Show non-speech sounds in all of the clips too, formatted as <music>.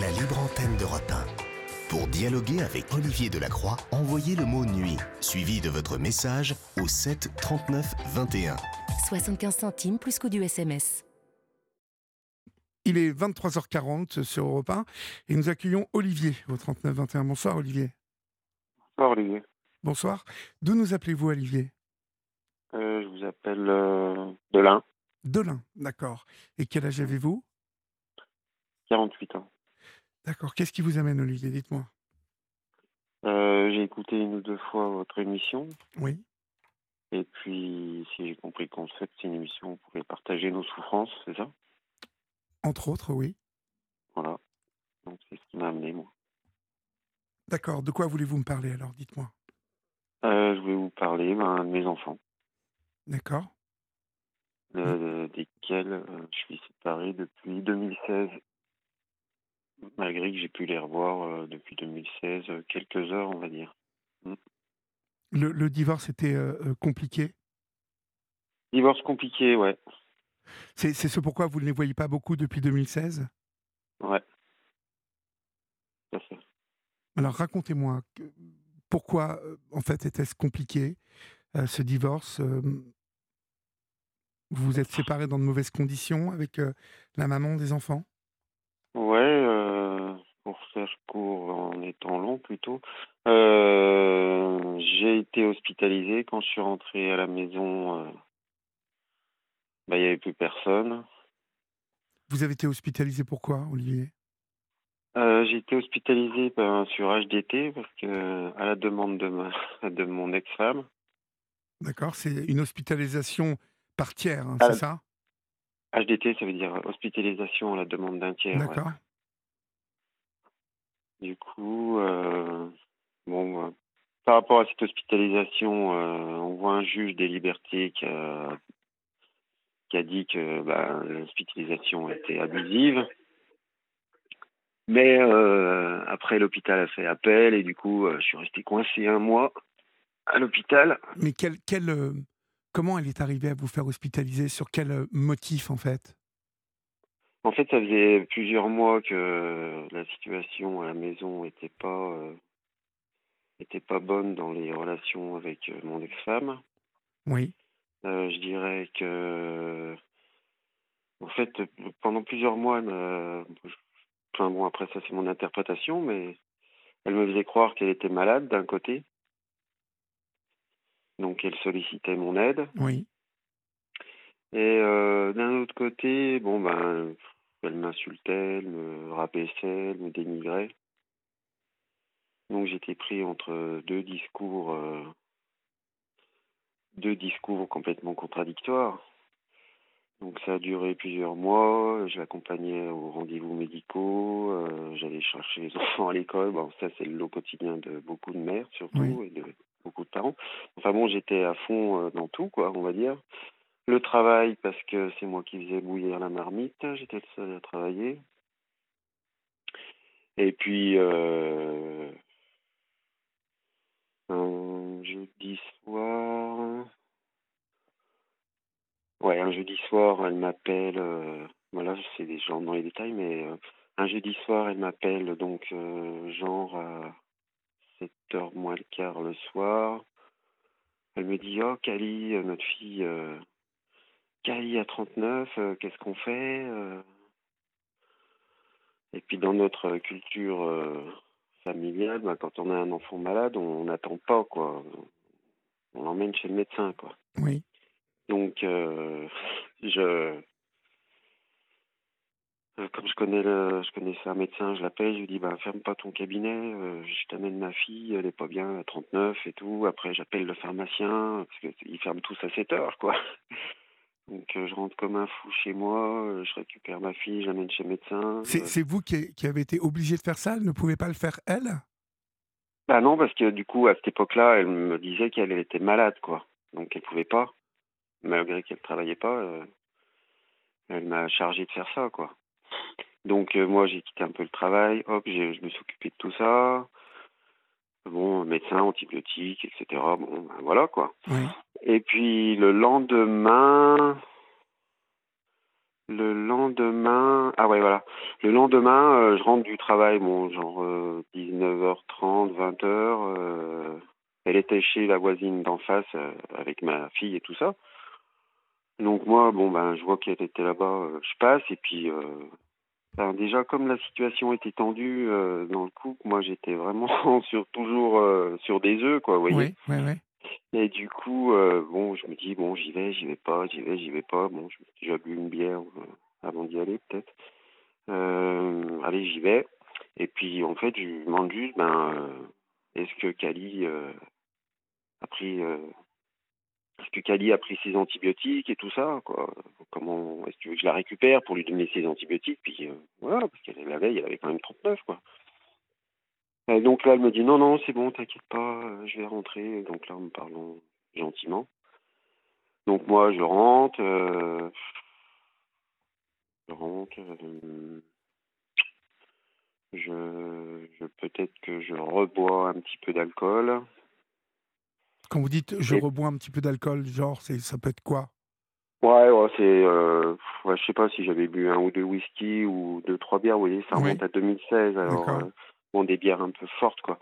la libre antenne de 1. Pour dialoguer avec Olivier Delacroix, envoyez le mot nuit, suivi de votre message au 7 39 21. 75 centimes plus coût du SMS. Il est 23h40 sur Europe 1 et nous accueillons Olivier au 39 21. Bonsoir Olivier. Bonsoir Olivier. Bonsoir. D'où nous appelez-vous Olivier? Euh, je vous appelle euh, Delin, Delin, d'accord. Et quel âge avez-vous? 48 ans. D'accord. Qu'est-ce qui vous amène Olivier Dites-moi. Euh, j'ai écouté une ou deux fois votre émission Oui. et puis si j'ai compris le concept, c'est une émission où on pouvait partager nos souffrances, c'est ça? Entre autres, oui. Voilà. Donc c'est ce qui m'a amené moi. D'accord. De quoi voulez-vous me parler alors? Dites-moi. Euh, je voulais vous parler ben, de mes enfants, D'accord. euh, desquels euh, je suis séparé depuis 2016. Malgré que j'ai pu les revoir euh, depuis 2016, euh, quelques heures on va dire. Le, le divorce était euh, compliqué? Divorce compliqué, ouais. C'est c'est ce pourquoi vous ne les voyez pas beaucoup depuis 2016 Ouais. Alors racontez-moi, pourquoi en fait était-ce compliqué euh, ce divorce euh, Vous vous êtes séparés dans de mauvaises conditions avec euh, la maman des enfants Ouais, euh, pour faire court en étant long plutôt, euh, j'ai été hospitalisé quand je suis rentré à la maison. euh, bah, il n'y avait plus personne. Vous avez été hospitalisé pourquoi, Olivier? Euh, j'ai été hospitalisé ben, sur HDT parce que à la demande de ma, <laughs> de mon ex-femme. D'accord, c'est une hospitalisation par tiers, hein, Ah, c'est ça? HDT, ça veut dire hospitalisation à la demande d'un tiers. ouais. Du coup, euh, bon, euh, par rapport à cette hospitalisation, euh, on voit un juge des libertés qui a, dit que bah, l'hospitalisation était abusive. Mais après, l'hôpital a fait appel et du coup, je suis resté coincé un mois à l'hôpital. Mais quel, quel, comment elle est arrivée à vous faire hospitaliser? Sur quel motif en fait? En fait, ça faisait plusieurs mois que la situation à la maison était pas euh, était pas bonne dans les relations avec euh, mon ex-femme. Oui. Euh, je dirais que, en fait, pendant plusieurs mois, elle m'a- enfin bon, après ça c'est mon interprétation, mais elle me faisait croire qu'elle était malade d'un côté, donc elle sollicitait mon aide, Oui. Et euh, d'un autre côté, bon ben, elle m'insultait, elle me rabaissait, elle me dénigrait. Donc j'étais pris entre deux discours, euh, deux discours complètement contradictoires. Donc ça a duré plusieurs mois. Je l'accompagnais aux rendez-vous médicaux. euh, J'allais chercher les <laughs> enfants à l'école. Bon, ça c'est le lot quotidien de beaucoup de mères surtout Oui. et de beaucoup de parents. Enfin bon, j'étais à fond dans tout, quoi, on va dire. Le travail parce que c'est moi qui faisais bouillir la marmite. J'étais le seul à travailler. Et puis euh, un jeudi soir. Ouais, un jeudi soir, elle m'appelle. euh, voilà, c'est des gens dans les détails, mais euh, un jeudi soir, elle m'appelle donc genre à 7h moins le quart le soir. Elle me dit Oh, euh, notre fille, Kali à 39, euh, qu'est-ce qu'on fait euh Et puis dans notre culture euh, familiale, ben, quand on a un enfant malade, on n'attend pas, quoi. On l'emmène chez le médecin, quoi. Oui. Donc, <laughs> je, comme je connais le, je connaissais un médecin, je l'appelle, je lui dis, bah, ferme pas ton cabinet, euh, je t'amène ma fille, elle est pas bien, à 39 et tout. Après, j'appelle le pharmacien, parce qu'ils ferment tous à 7 heures, quoi. Donc, euh, je rentre comme un fou chez moi, euh, je récupère ma fille, je l'amène chez le médecin. C'est Euh, c'est vous qui, qui avez été obligé de faire ça Elle ne pouvait pas le faire elle? Bah non, parce que du coup, à cette époque-là, elle me disait qu'elle était malade, quoi. Donc, elle pouvait pas, malgré qu'elle travaillait pas, euh, elle m'a chargé de faire ça, quoi. Donc, euh, moi, j'ai quitté un peu le travail, hop, je me suis occupé de tout ça. Bon, médecin, antibiotiques, etc. Bon, ben voilà, quoi. Oui. Et puis, le lendemain, Le lendemain, ah ouais, voilà. Le lendemain, euh, je rentre du travail, bon, genre 19h30, 20h. elle était chez la voisine d'en face avec ma fille et tout ça. Donc moi, bon, ben, je vois qu'elle était là-bas, je passe et puis ben, déjà, comme la situation était tendue euh, dans le couple, moi j'étais vraiment <laughs> sur toujours euh, sur des œufs, quoi, vous voyez. Oui, oui, oui. Et du coup, euh, bon, je me dis bon, j'y vais, j'y vais pas, j'y vais, j'y vais pas. Bon, j'ai déjà bu une bière avant d'y aller, peut-être. allez, j'y vais. Et puis, en fait, je me demande juste, ben, est-ce que Cali a pris que Kali a pris ses antibiotiques et tout ça quoi Comment est-ce que tu veux que je la récupère pour lui donner ses antibiotiques? Puis euh, voilà, parce qu'elle la veille, elle avait quand même 39 quoi. Donc là, elle me dit non non, c'est bon, t'inquiète pas, euh, je vais rentrer. Donc là, me parlant gentiment. Donc moi, je rentre, euh, je rentre. je, je peut-être que je rebois un petit peu d'alcool. Quand vous dites je rebois un petit peu d'alcool, genre, c'est, ça peut être quoi? Ouais, ouais c'est. Euh, ouais, je sais pas si j'avais bu un ou deux whisky ou deux, trois bières, vous voyez, ça remonte à 2016. Alors, euh, bon, des bières un peu fortes, quoi.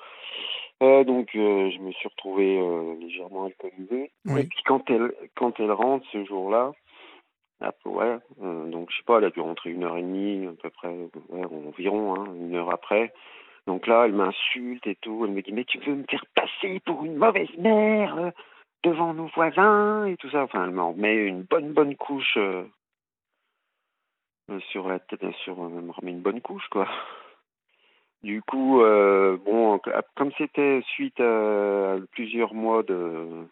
Euh, donc, euh, je me suis retrouvé légèrement alcoolisé. Et puis, quand elle, quand elle rentre ce jour-là, ouais, donc, je sais pas, elle a dû rentrer une heure et demie, à peu près, environ, hein, une heure après. Donc là, elle m'insulte et tout. Elle me dit, mais tu veux me faire passer pour une mauvaise mère euh, devant nos voisins et tout ça. Enfin, elle m'en met une bonne, bonne couche euh, euh, sur la tête, sur, elle me remet une bonne couche, quoi. Du coup, bon, comme c'était suite à plusieurs mois de,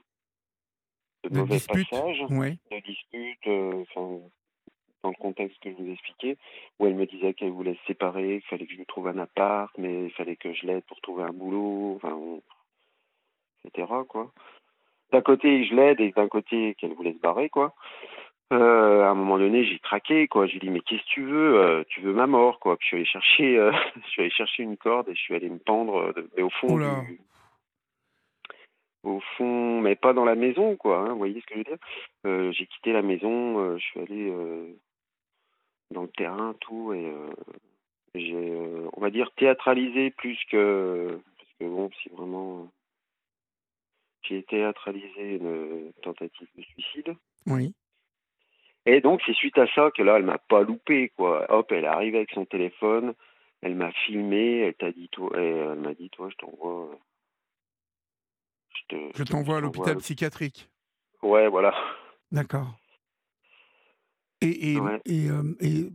de, mauvais passages, de disputes, enfin, dans le contexte que je vous expliquais, où elle me disait qu'elle voulait se séparer, qu'il fallait que je lui trouve un appart, mais il fallait que je l'aide pour trouver un boulot, enfin, etc. Quoi. D'un côté, je l'aide et d'un côté, qu'elle voulait se barrer, quoi. Euh, à un moment donné, j'ai craqué, quoi. J'ai dit, mais qu'est-ce que tu veux euh, Tu veux ma mort, quoi. Puis je suis allé chercher, euh, <laughs> je suis allé chercher une corde et je suis allé me pendre, mais au fond du, au fond, mais pas dans la maison, quoi. Hein, vous voyez ce que je veux dire J'ai quitté la maison, je suis allé dans le terrain, tout, et euh, j'ai, euh, on va dire, théâtralisé plus que. Parce que bon, si vraiment. J'ai théâtralisé une tentative de suicide. Oui. Et donc, c'est suite à ça que là, elle m'a pas loupé, quoi. Hop, elle est arrivée avec son téléphone, elle m'a filmé, elle t'a dit, toi, elle m'a dit, toi, je t'envoie. Je t'envoie à l'hôpital psychiatrique. Ouais, voilà. D'accord. Et, et, euh, et,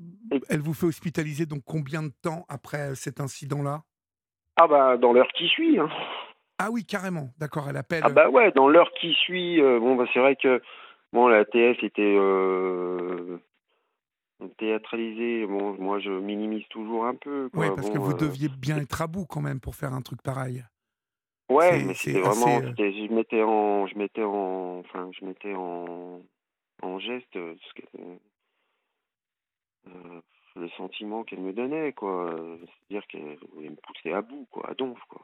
elle vous fait hospitaliser donc combien de temps après euh, cet incident-là? Ah bah dans l'heure qui suit. Hein. Ah oui, carrément. D'accord, elle appelle. Ah bah ouais, dans l'heure qui suit. Euh, bon bah c'est vrai que bon la TF était théâtralisée. Bon moi je minimise toujours un peu. Oui, parce que vous deviez bien être à bout quand même pour faire un truc pareil. Ouais, mais c'était vraiment. Je mettais en, je mettais en, enfin je mettais en en geste euh, le sentiment qu'elle me donnait, quoi. C'est-à-dire qu'elle voulait me pousser à bout, quoi, à donf, quoi.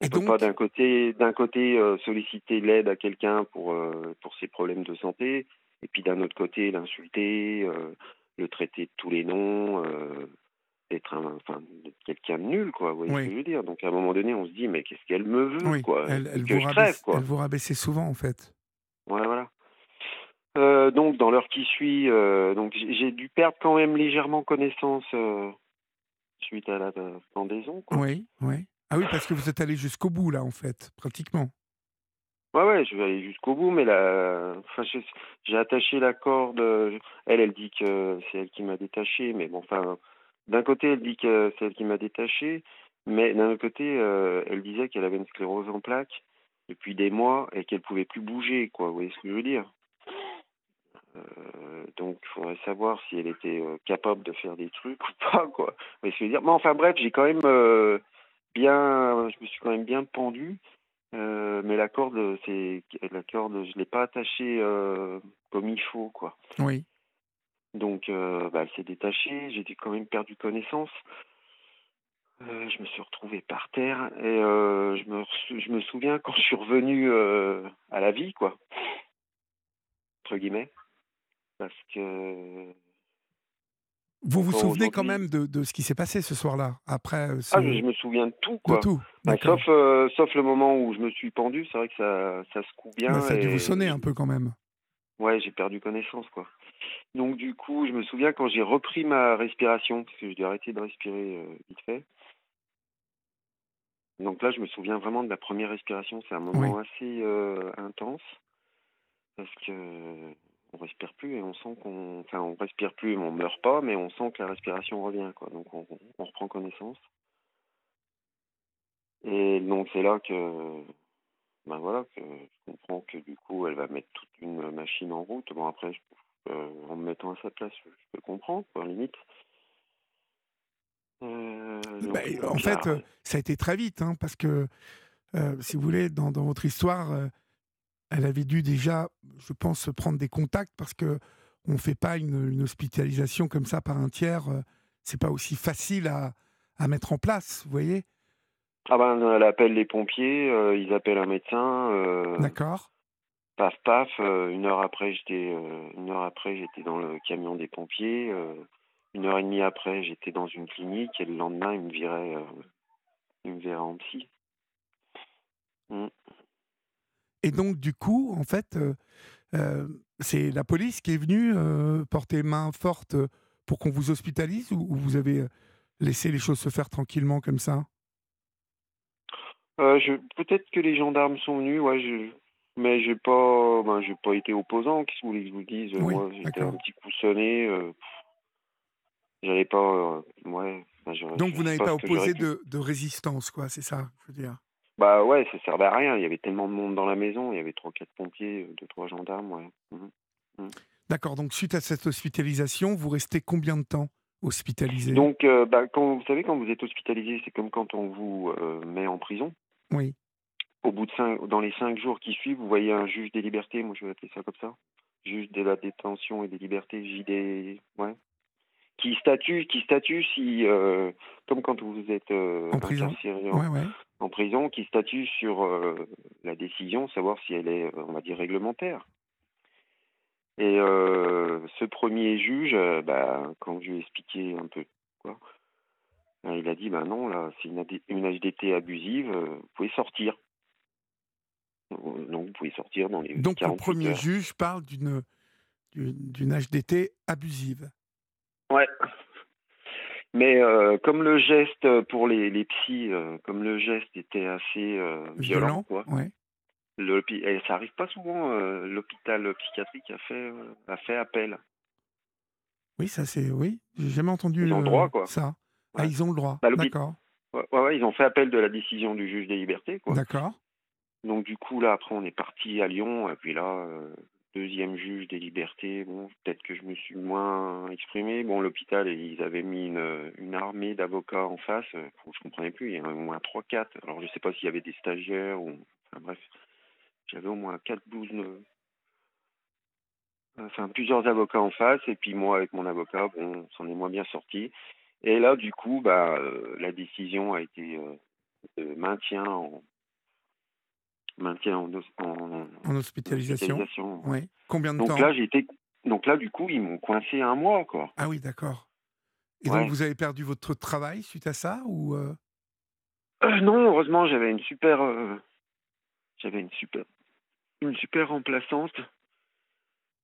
et donc... pas d'un côté, d'un côté euh, solliciter l'aide à quelqu'un pour euh, pour ses problèmes de santé, et puis d'un autre côté l'insulter, le traiter de tous les noms, d'être un, enfin, quelqu'un de nul, quoi. Vous voyez ce que je veux dire? Donc à un moment donné, on se dit mais qu'est-ce qu'elle me veut, quoi? Elle, elle, vous rabaisse, elle vous rabaissait souvent, en fait. Ouais, voilà. Euh, donc, dans l'heure qui suit, euh, donc j'ai dû perdre quand même légèrement connaissance euh, suite à la pendaison. Oui, oui. Ah oui, parce que vous êtes allé jusqu'au bout, là, en fait, pratiquement. Ouais, ouais, je vais aller jusqu'au bout, mais là, enfin, j'ai attaché la corde. Elle, elle dit que c'est elle qui m'a détaché, mais bon, enfin, d'un côté, elle dit que c'est elle qui m'a détaché, mais d'un autre côté, elle disait qu'elle avait une sclérose en plaques depuis des mois et qu'elle pouvait plus bouger, quoi. Vous voyez ce que je veux dire? Euh, donc, il faudrait savoir si elle était euh, capable de faire des trucs <laughs> ou pas, quoi. Mais je veux dire, mais enfin bref, j'ai quand même euh, bien, je me suis quand même bien pendu, mais la corde, c'est la corde, je l'ai pas attachée comme il faut, quoi. Oui. Donc, bah, elle s'est détachée. J'ai quand même perdu connaissance. je me suis retrouvé par terre et je me je me souviens quand je suis revenu à la vie, quoi entre guillemets, parce que vous vous souvenez quand même de, de ce qui s'est passé ce soir-là après euh, Ah, je me souviens de tout, quoi. De tout. sauf, euh, sauf le moment où je me suis pendu, c'est vrai que ça, ça secoue bien. Bah, ça a dû vous sonner un peu quand même. Ouais, j'ai perdu connaissance, quoi. Donc du coup, je me souviens quand j'ai repris ma respiration, parce que j'ai dû arrêter de respirer euh, vite fait. Donc là, je me souviens vraiment de la première respiration. C'est un moment assez intense parce que on respire plus et on sent qu'on, enfin, on respire plus, et on meurt pas, mais on sent que la respiration revient, quoi. Donc on, reprend connaissance. Et donc c'est là que, ben voilà, que je comprends que du coup elle va mettre toute une machine en route. Bon après, euh, en me mettant à sa place, je peux comprendre, quoi, limite. Euh, bah, en fait, euh, ça a été très vite, hein, parce que, si vous voulez, dans, dans votre histoire, elle avait dû déjà, je pense, prendre des contacts parce que on ne fait pas une, hospitalisation comme ça par un tiers. Euh, c'est pas aussi facile à, à, mettre en place, vous voyez? Ah ben, elle appelle les pompiers, euh, ils appellent un médecin. Euh, D'accord. Paf, paf. une heure après, j'étais, une heure après, j'étais dans le camion des pompiers. une heure et demie après, j'étais dans une clinique et le lendemain, ils me viraient, ils me viraient en psy. Mmh. Et donc, du coup, en fait, euh, euh, c'est la police qui est venue euh, porter main forte pour qu'on vous hospitalise ou, vous avez laissé les choses se faire tranquillement comme ça? Peut-être que les gendarmes sont venus, ouais, je... mais j'ai pas, ben, pas été opposant. Qu'est-ce que vous voulez que je vous dise? Moi, j'étais un petit coup sonné. J'avais pas, ouais. Donc vous n'avez pas opposé de, de, résistance, quoi, c'est ça, je veux dire? Bah ouais, ça servait à rien. Il y avait tellement de monde dans la maison. Il y avait trois, quatre pompiers, deux, trois gendarmes. Ouais. Mmh mmh. D'accord. Donc suite à cette hospitalisation, vous restez combien de temps hospitalisé? Donc, euh, bah, quand, vous savez, quand vous êtes hospitalisé, c'est comme quand on vous euh, met en prison. Oui. Au bout de cinq, dans les cinq jours qui suivent, vous voyez un juge des libertés. Moi, je vais appeler ça comme ça. Juge de la détention et des libertés, JD. Ouais qui statue, qui statue si, euh, comme quand vous êtes en prison, ouais, ouais en prison qui statue sur euh, la décision, savoir si elle est, on va dire, réglementaire. Et euh, ce premier juge, euh, bah, quand je lui ai expliqué un peu quoi, il a dit bah non, là, c'est une, une, HDT abusive, vous pouvez sortir. Donc vous pouvez sortir dans les. Donc le premier juge parle d'une d'une HDT abusive. Mais euh, comme le geste pour les, les psys, euh, comme le geste était assez euh, violent, quoi. Ouais. et ça arrive pas souvent. L'hôpital psychiatrique a fait a fait appel. Oui, ça c'est oui. J'ai jamais entendu. Ils ont le droit, quoi. Ça. Ah, ils ont le droit. Bah, D'accord. Ouais, ouais, ils ont fait appel de la décision du juge des libertés, quoi. D'accord. Donc du coup là, après, on est parti à Lyon, et puis là, deuxième juge des libertés. Bon, peut-être que je me suis moins exprimé. Bon, l'hôpital, ils avaient mis une, armée d'avocats en face. Je comprenais plus. Il y en avait au moins 3-4. Alors, je sais pas s'il y avait des stagiaires ou. Enfin, bref. J'avais au moins 4-12. Enfin, plusieurs avocats en face. Et puis, moi, avec mon avocat, bon, on s'en est moins bien sorti. Et là, du coup, bah, euh, la décision a été euh, maintien en, maintien en, en, hospitalisation. Combien de donc temps là, j'étais donc là, du coup, ils m'ont coincé un mois, quoi. Ah oui, d'accord. Et donc, vous avez perdu votre travail suite à ça ou euh? Euh, Non, heureusement, j'avais une super, euh, j'avais une super, une super remplaçante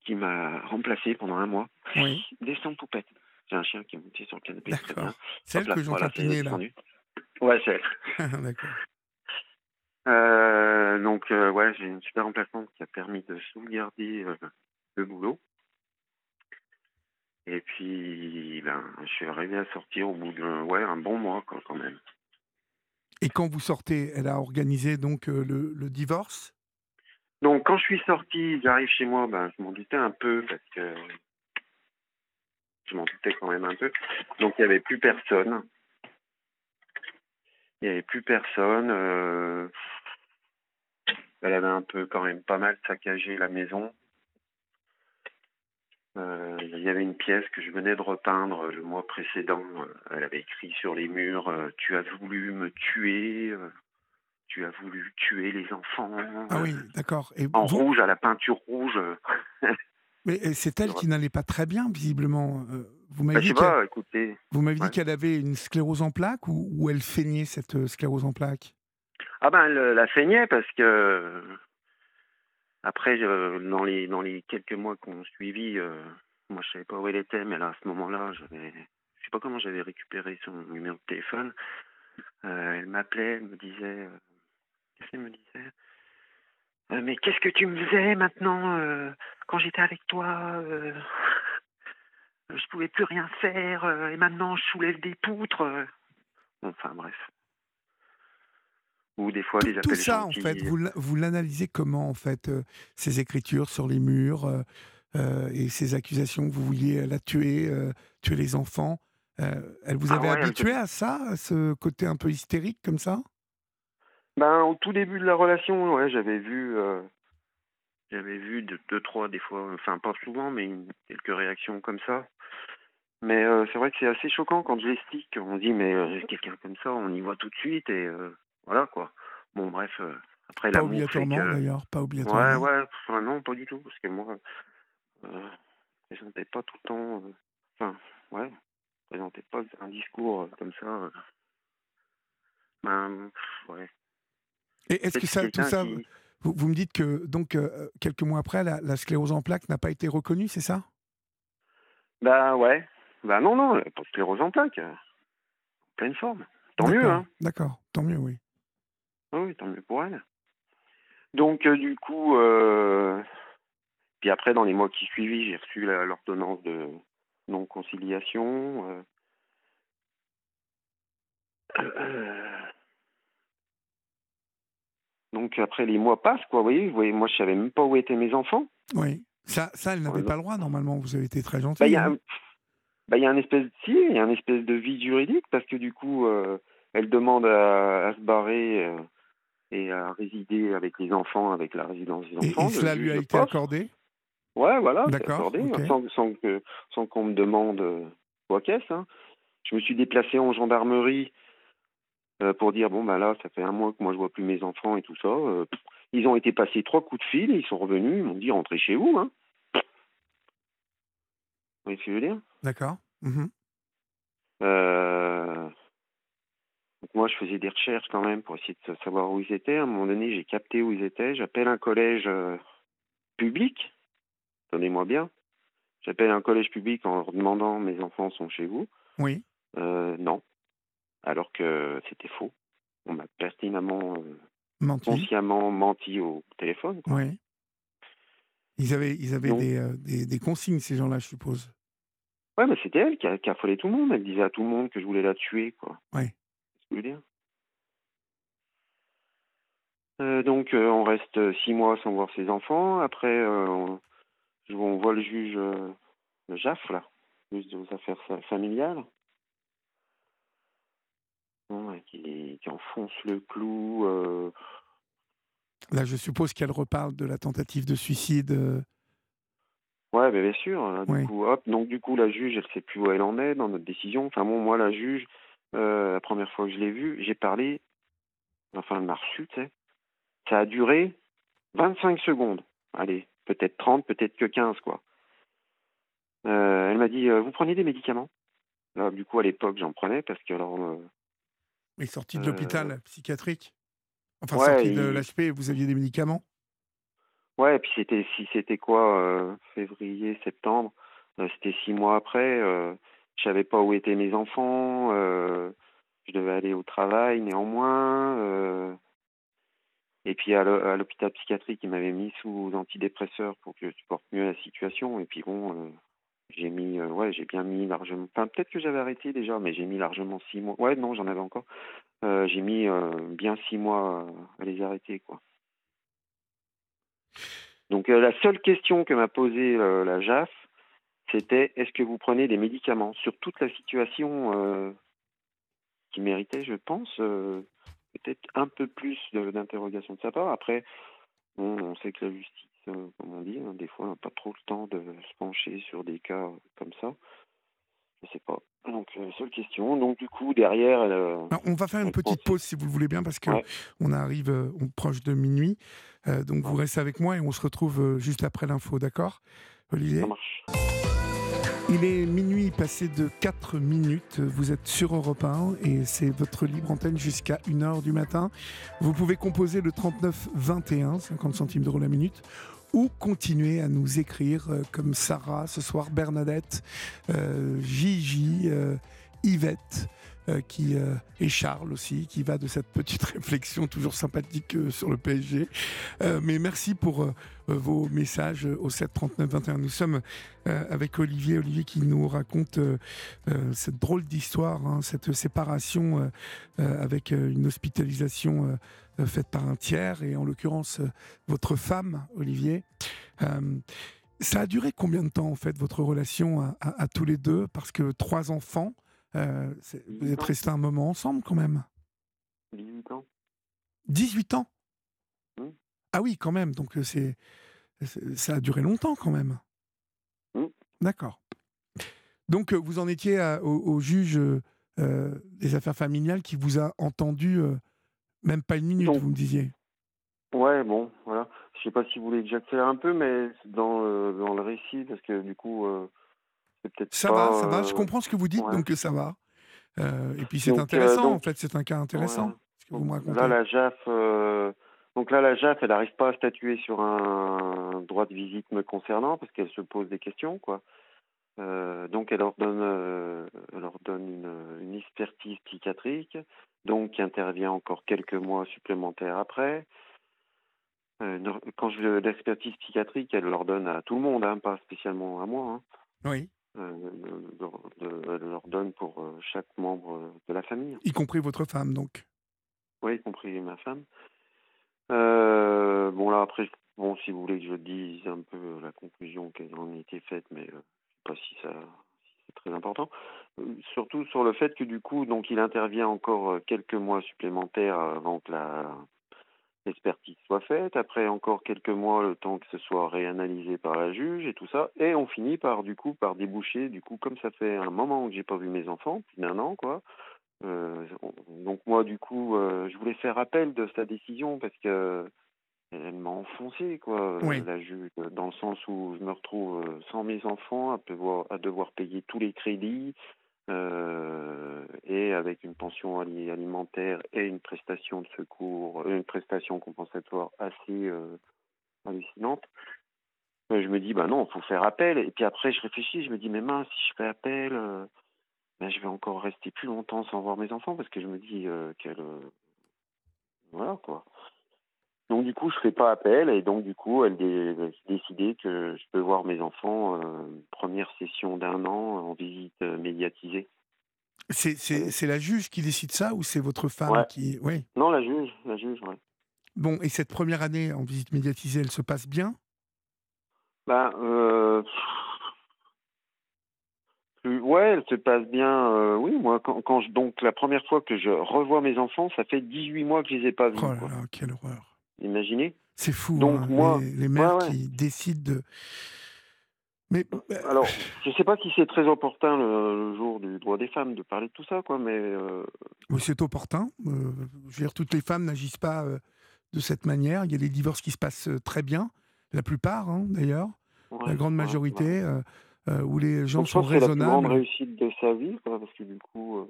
qui m'a remplacé pendant un mois. Oui. <laughs> Descends, poupette. J'ai un chien qui est monté sur le canapé. D'accord. Celle que j'entends voilà, là. Ouais, c'est. <laughs> D'accord. Euh, donc, euh, ouais, j'ai une super remplaçante qui a permis de sauvegarder euh, le boulot. Et puis, ben, je suis arrivé à sortir au bout d'un ouais, un bon mois, quand même. Et quand vous sortez, elle a organisé donc le, le, divorce? Donc, quand je suis sorti, j'arrive chez moi, ben, je m'en doutais un peu parce que je m'en doutais quand même un peu. Donc, il n'y avait plus personne. Il n'y avait plus personne. Euh, elle avait un peu quand même pas mal saccagé la maison. Euh, il y avait une pièce que je venais de repeindre le mois précédent. Elle avait écrit sur les murs euh, Tu as voulu me tuer, tu as voulu tuer les enfants. Ah oui, d'accord. en rouge, à la peinture rouge. <laughs> Mais c'est elle qui n'allait pas très bien, visiblement. Vous m'avez bah, dit, pas, écoutez, vous m'avez dit qu'elle avait une sclérose en plaques ou, ou elle feignait cette euh, sclérose en plaques ah ben elle euh, la saignait parce que après je- dans les dans les quelques mois qu'on suivi, euh, moi je savais pas où elle était, mais là à ce moment-là, j'avais je sais pas comment j'avais récupéré son numéro de téléphone. Euh, elle m'appelait, elle me disait euh, qu'est-ce qu'elle me disait? Euh, mais qu'est-ce que tu me faisais maintenant euh, quand j'étais avec toi euh, Je pouvais plus rien faire euh, et maintenant je soulève des poutres. euh. Enfin bref. Ou des fois tout, des tout appels ça, en fait, vous, l'a- vous l'analysez comment, en fait, euh, ces écritures sur les murs euh, euh, et ces accusations que vous vouliez la tuer, euh, tuer les enfants euh, Elle vous Ah avait ouais, habitué à ça, à ce côté un peu hystérique comme ça? Ben, au tout début de la relation, ouais, j'avais vu, euh, j'avais vu deux, deux, trois, des fois, enfin pas souvent, mais une- quelques réactions comme ça. Mais euh, c'est vrai que c'est assez choquant quand je l'explique. On dit, mais euh, quelqu'un comme ça, on y voit tout de suite et euh, voilà quoi. Bon, bref, euh, après Pas l'amour fait obligatoirement, d'ailleurs, pas Ouais, obligatoirement. ouais, enfin, non, pas du tout, parce que moi, euh, je présentais pas tout le temps, euh, enfin, ouais, je présentais pas un discours euh, comme ça. euh. Ben, ouais. Et est-ce que ça, tout ça, qui- vous, vous me dites que, donc, euh, quelques mois après, la, la sclérose en plaques n'a pas été reconnue, c'est ça? Bah ouais. Bah non, non, pas de sclérose en plaques. euh, En pleine forme. Tant mieux, hein. D'accord, tant mieux, oui. Ah oui, tant mieux pour elle. Donc, euh, du coup, euh, puis après, dans les mois qui suivis, j'ai reçu l'ordonnance de non-conciliation. euh. Donc, après, les mois passent, quoi. Vous voyez, vous voyez moi, je savais même pas où étaient mes enfants. Oui. Ça, ça elle n'avait pas le droit, normalement. Vous avez été très gentil. Bah, y a hein. Bah, il y a un espèce, si, il y a un espèce de vide juridique parce que du coup, euh, elle demande à, à se barrer euh, et à résider avec les enfants, avec la résidence des Et, enfants. et le cela lui a de été accordé? Ouais, voilà, accordé, ok. sans, sans que, sans qu'on me demande euh, quoi qu'est-ce. hein. Je me suis déplacé en gendarmerie euh, pour dire bon bah là, ça fait un mois que moi je vois plus mes enfants et tout ça. ils ont été passés trois coups de fil, ils sont revenus, ils m'ont dit rentrez chez vous. Hein. Vous voyez ce que je veux dire? D'accord. Mhm. Euh, donc moi, je faisais des recherches quand même pour essayer de savoir où ils étaient. À un moment donné, j'ai capté où ils étaient. J'appelle un collège euh, public. Donnez-moi bien. J'appelle un collège public en leur demandant mes enfants sont chez vous. Oui. Euh, non. Alors que c'était faux. On m'a pertinemment, euh, Menti. consciemment menti au téléphone. quoi. Oui. Ils avaient, ils avaient des, des consignes, ces gens-là, je suppose. Ouais, mais c'était elle qui, a, qui affolait tout le monde. Elle disait à tout le monde que je voulais la tuer, quoi. Ouais. C'est ce que je veux dire. Euh, donc, euh, on reste six mois sans voir ses enfants. Après, euh, on, voit le juge, euh, le JAF, là, juge aux affaires fa- familiales, ouais, qui, qui enfonce le clou. euh, Là, je suppose qu'elle reparle de la tentative de suicide. Ouais, ben, bien sûr. Du coup, hop. Donc, du coup, la juge, elle sait plus où elle en est dans notre décision. Enfin, bon, moi, la juge, euh, la première fois que je l'ai vue, j'ai parlé. Enfin, elle m'a reçu, tu sais. Ça a duré 25 secondes. Allez, peut-être 30, peut-être que 15, quoi. Euh, elle m'a dit euh, Vous prenez des médicaments? Là, du coup, à l'époque, j'en prenais parce que, alors. sortie de l'hôpital psychiatrique? Enfin, ouais, sortie de il- l'HP, vous aviez des médicaments? Ouais, et puis c'était si c'était quoi euh, février, septembre, euh, c'était six mois après. Euh, je savais pas où étaient mes enfants. euh, je devais aller au travail néanmoins. et puis à l'hô- à l'hôpital psychiatrique, ils m'avaient mis sous antidépresseurs pour que je supporte mieux la situation. Et puis bon, j'ai mis, ouais, j'ai bien mis largement. Enfin, peut-être que j'avais arrêté déjà, mais j'ai mis largement six mois. Ouais, non, j'en avais encore. J'ai mis bien six mois à les arrêter, quoi. Donc euh, la seule question que m'a posée euh, la JAF, c'était est-ce que vous prenez des médicaments? Sur toute la situation euh, qui méritait, je pense, peut-être un peu plus d'interrogation de sa part. Après, bon, on sait que la justice, comme on dit, hein, des fois, n'a pas trop le temps de se pencher sur des cas comme ça. Je sais pas. Donc, euh, seule question. Donc, du coup, derrière, euh, Alors, on va faire une petite pause si vous le voulez bien parce que Ouais. on arrive euh, on proche de minuit. Donc vous restez avec moi et on se retrouve juste après l'info, d'accord Olivier? Ça marche. Il est minuit passé de 4 minutes. Vous êtes sur Europe 1 et c'est votre libre antenne jusqu'à 1h du matin. Vous pouvez composer le 39 21, 50 centimes d'euros la minute, ou continuer à nous écrire euh, comme Sarah ce soir, Bernadette, euh, Gigi, euh, Yvette. Qui, et Charles aussi, qui va de cette petite <laughs> réflexion toujours sympathique sur le PSG. Mais merci pour vos messages au 7 39 21. Nous sommes avec Olivier, Olivier qui nous raconte cette drôle d'histoire, hein, cette séparation avec une hospitalisation faite par un tiers, et en l'occurrence euh, votre femme, Olivier. Euh, ça a duré combien de temps en fait votre relation à, à- à tous les deux? Parce que trois enfants, euh, vous êtes restés un moment ensemble quand même. 18 ans. 18 ans? Ah oui, quand même. Donc euh, c'est, ça a duré longtemps quand même. D'accord. Donc euh, vous en étiez à- au, au juge euh, euh, des affaires familiales qui vous a entendu euh, même pas une minute, Donc, vous me disiez. Ouais, bon, voilà. Je sais pas si vous voulez que j'accélère un peu, mais dans, euh, dans le récit, parce que du coup, euh, c'est peut-être Ça pas, va, ça va. Je euh, comprends ce que vous dites, ouais. donc euh, ça va. Et puis c'est intéressant, donc- en fait, c'est un cas intéressant, Ouais. ce que vous me. Là, la JAF, donc là, la JAF, elle n'arrive pas à statuer sur un droit de visite me concernant parce qu'elle se pose des questions, quoi. Donc, elle ordonne, elle ordonne une, une expertise psychiatrique, donc qui intervient encore quelques mois supplémentaires après. Euh, quand je l'expertise psychiatrique, elle l'ordonne à tout le monde, hein, pas spécialement à moi. hein. Oui, Euh, de- de- elle l'ordonne pour euh, chaque membre de la famille. y compris votre femme, donc. Oui, y compris ma femme. Euh, bon là après, bon si vous voulez que je dise un peu la conclusion qui en a été faite, mais je sais pas si ça si c'est très important. Surtout sur le fait que du coup, donc il intervient encore euh, quelques mois supplémentaires avant que la l'expertise soit faite. Après encore quelques mois, le temps que ce soit réanalysé par la juge et tout ça, et on finit par du coup par déboucher. Du coup, comme ça fait un moment que j'ai pas vu mes enfants, plus d'un an quoi. Euh, donc moi du coup euh, je voulais faire appel de sa décision parce que elle m'a enfoncé quoi Oui. la juge dans le sens où je me retrouve sans mes enfants à devoir à devoir payer tous les crédits euh, et avec une pension ali- alimentaire et une prestation de secours euh, une prestation compensatoire assez euh, hallucinante je me dis bah non faut faire appel. Et puis après je réfléchis je me dis mais mince si je fais appel ben, je vais encore rester plus longtemps sans voir mes enfants parce que je me dis euh, voilà quoi donc du coup je fais pas appel et donc du coup elle a décidé que je peux voir mes enfants euh, première session d'un an en visite euh, médiatisée C'est, la juge qui décide ça ou c'est votre femme Ouais. qui. Oui. non la juge la juge ouais Bon, et cette première année en visite médiatisée, elle se passe bien? Ben euh, ouais elle se passe bien euh, oui moi quand, quand je donc la première fois que je revois mes enfants ça fait 18 mois que je les ai pas vus Oh là là, quelle horreur. Imaginez C'est fou, Donc, hein, moi- les, les ouais, ouais. qui décident de. Mais euh, Alors, je sais pas si c'est très opportun le, le jour du droit des femmes de parler de tout ça, quoi, mais euh, oui, c'est opportun. Euh, je veux dire, toutes les femmes n'agissent pas euh, de cette manière. Il y a des divorces qui se passent très bien, la plupart hein, d'ailleurs, ouais, la grande majorité, où les gens Donc, sont que c'est la plus grande raisonnables. réussite de sa vie, quoi, parce que du coup,